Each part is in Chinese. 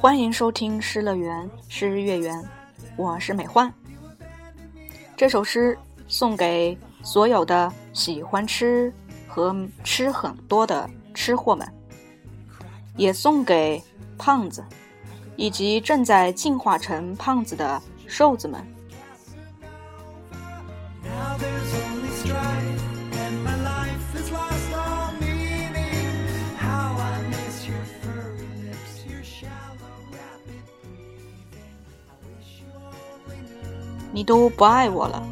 欢迎收听《诗乐园》，诗月圆，我是美欢。这首诗送给所有的喜欢吃和吃很多的吃货们，也送给胖子以及正在进化成胖子的瘦子们。你都不爱我了，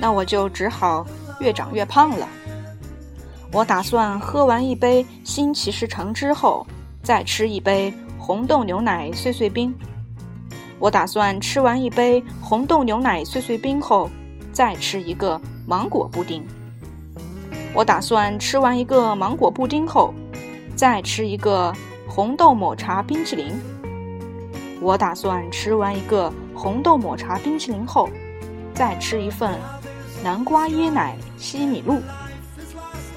那我就只好越长越胖了。我打算喝完一杯新骑士橙汁后，再吃一杯红豆牛奶碎碎冰。我打算吃完一杯红豆牛奶碎碎冰后，再吃一个芒果布丁。我打算吃完一个芒果布丁后，再吃一个红豆抹茶冰淇淋。我打算吃完一个红豆抹茶冰淇淋后，再吃一份南瓜椰奶西米露，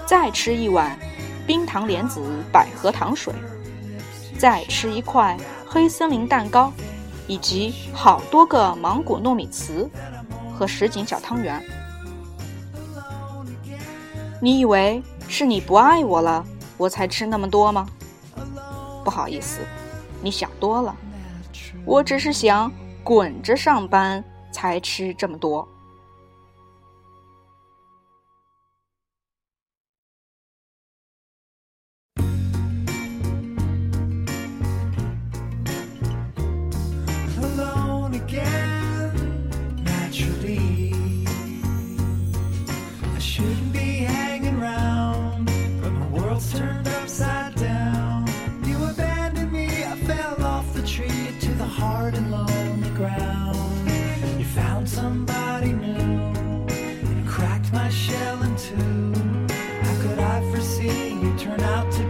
再吃一碗冰糖莲子百合糖水，再吃一块黑森林蛋糕，以及好多个芒果糯米糍和什锦小汤圆。你以为是你不爱我了，我才吃那么多吗？不好意思，你想多了。我只是想滚着上班，才吃这么多。hard and lonely ground. You found somebody new and cracked my shell in two. How could I foresee you turn out to?